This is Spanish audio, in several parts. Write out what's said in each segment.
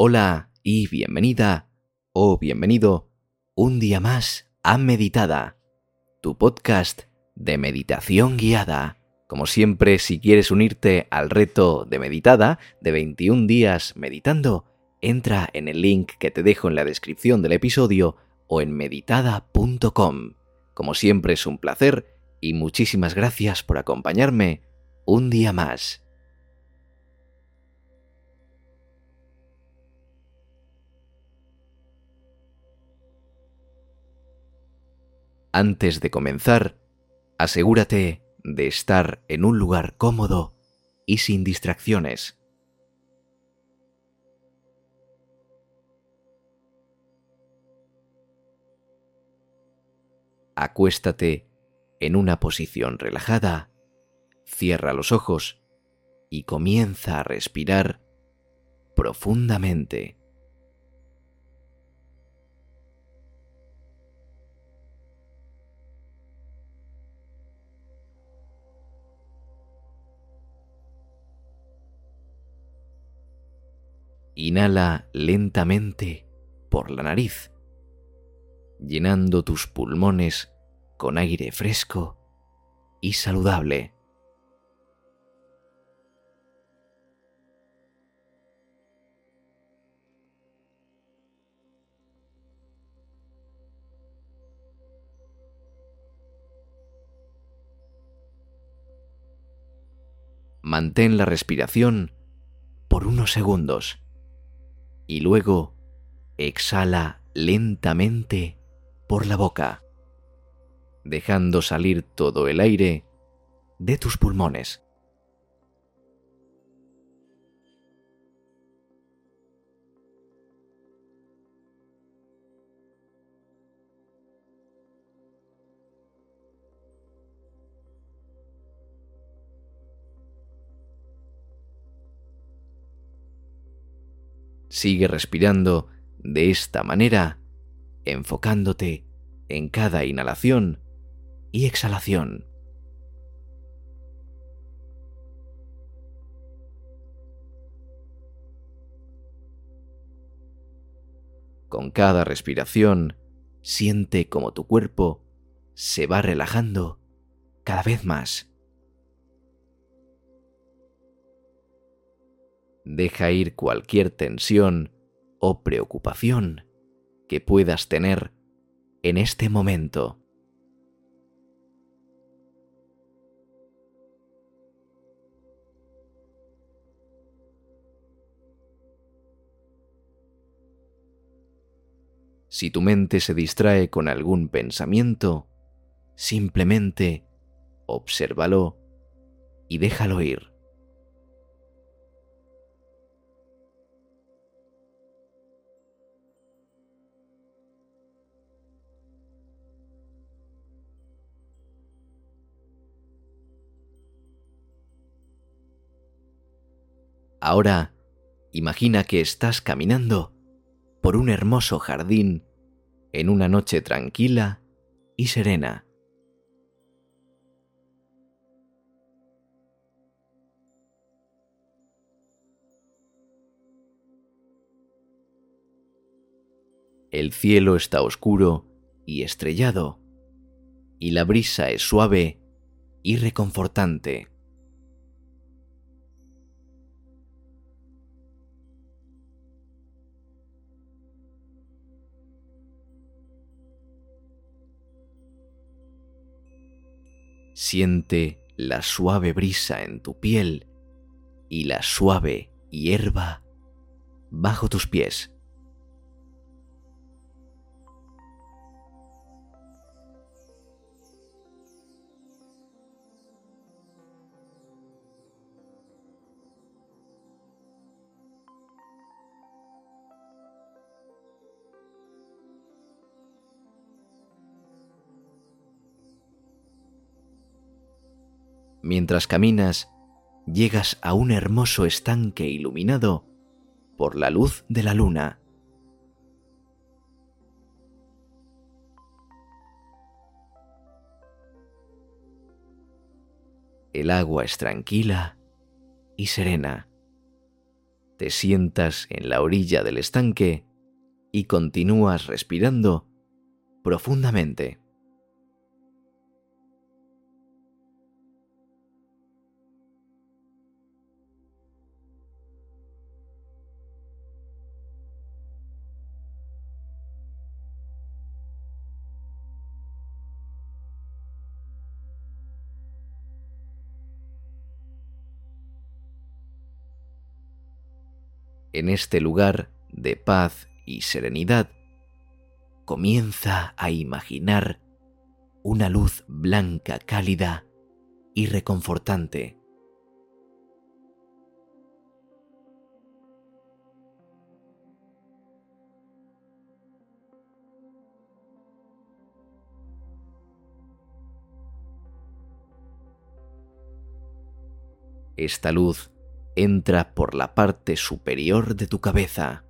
Hola y bienvenida o bienvenido un día más a Meditada, tu podcast de meditación guiada. Como siempre, si quieres unirte al reto de Meditada de 21 días meditando, entra en el link que te dejo en la descripción del episodio o en meditada.com. Como siempre es un placer y muchísimas gracias por acompañarme un día más. Antes de comenzar, asegúrate de estar en un lugar cómodo y sin distracciones. Acuéstate en una posición relajada, cierra los ojos y comienza a respirar profundamente. Inhala lentamente por la nariz, llenando tus pulmones con aire fresco y saludable. Mantén la respiración por unos segundos y luego exhala lentamente por la boca, dejando salir todo el aire de tus pulmones. Sigue respirando de esta manera, enfocándote en cada inhalación y exhalación. Con cada respiración, siente como tu cuerpo se va relajando cada vez más. Deja ir cualquier tensión o preocupación que puedas tener en este momento. Si tu mente se distrae con algún pensamiento, simplemente obsérvalo y déjalo ir. Ahora, imagina que estás caminando por un hermoso jardín en una noche tranquila y serena. El cielo está oscuro y estrellado, y la brisa es suave y reconfortante. Siente la suave brisa en tu piel y la suave hierba bajo tus pies. Mientras caminas, llegas a un hermoso estanque iluminado por la luz de la luna. El agua es tranquila y serena. te sientas en la orilla del estanque y continúas respirando profundamente. En este lugar de paz y serenidad, comienza a imaginar una luz blanca cálida y reconfortante. Esta luz entra por la parte superior de tu cabeza.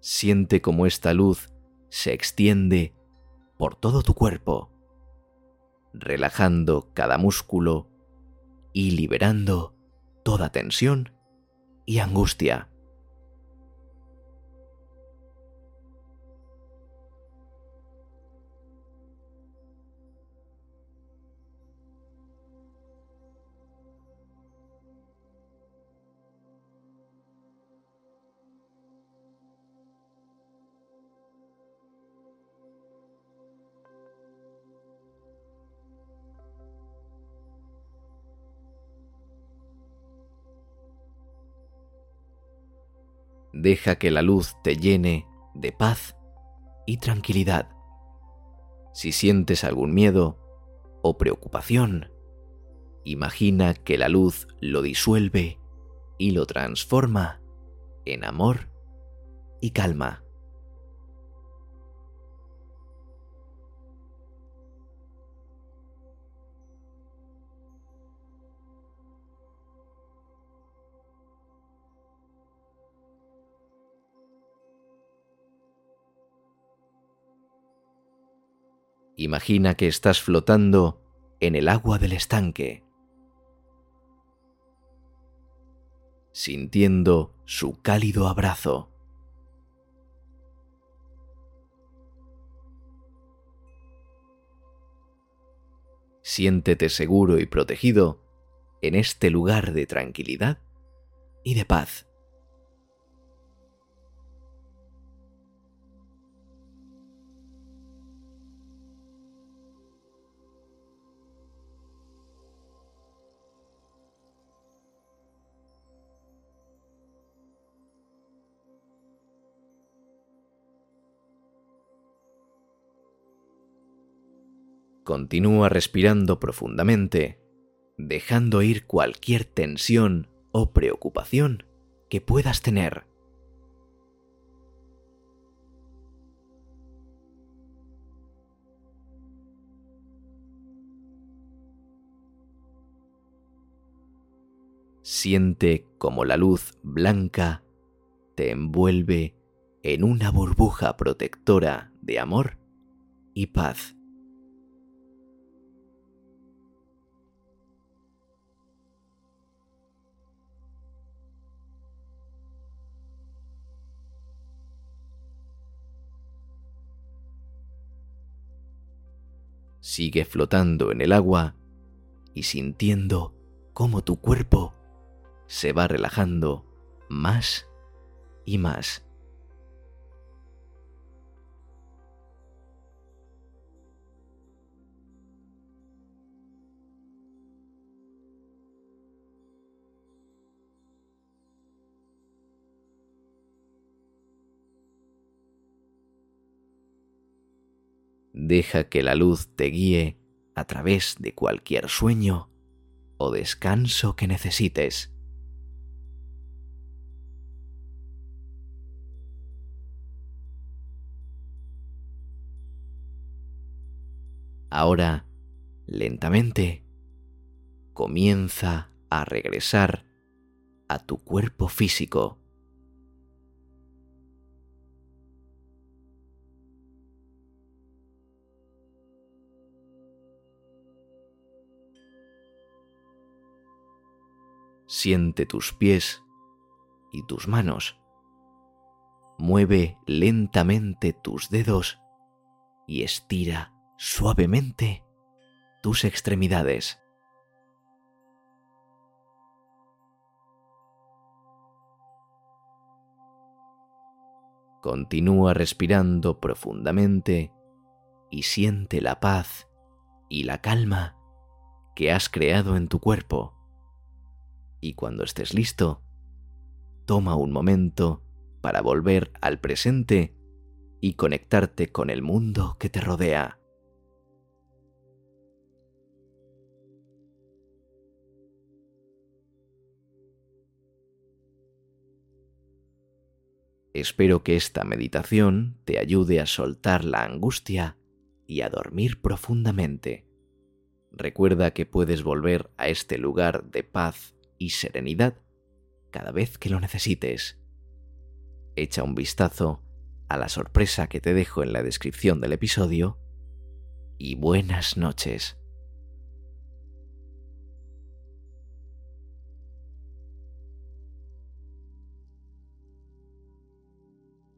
Siente como esta luz se extiende por todo tu cuerpo, relajando cada músculo y liberando toda tensión y angustia. Deja que la luz te llene de paz y tranquilidad. Si sientes algún miedo o preocupación, imagina que la luz lo disuelve y lo transforma en amor y calma. Imagina que estás flotando en el agua del estanque, sintiendo su cálido abrazo. Siéntete seguro y protegido en este lugar de tranquilidad y de paz. Continúa respirando profundamente, dejando ir cualquier tensión o preocupación que puedas tener. Siente como la luz blanca te envuelve en una burbuja protectora de amor y paz. Sigue flotando en el agua y sintiendo cómo tu cuerpo se va relajando más y más. Deja que la luz te guíe a través de cualquier sueño o descanso que necesites. Ahora, lentamente, comienza a regresar a tu cuerpo físico. Siente tus pies y tus manos. Mueve lentamente tus dedos y estira suavemente tus extremidades. Continúa respirando profundamente y siente la paz y la calma que has creado en tu cuerpo. Y cuando estés listo, toma un momento para volver al presente y conectarte con el mundo que te rodea. Espero que esta meditación te ayude a soltar la angustia y a dormir profundamente. Recuerda que puedes volver a este lugar de paz y serenidad cada vez que lo necesites. Echa un vistazo a la sorpresa que te dejo en la descripción del episodio y buenas noches.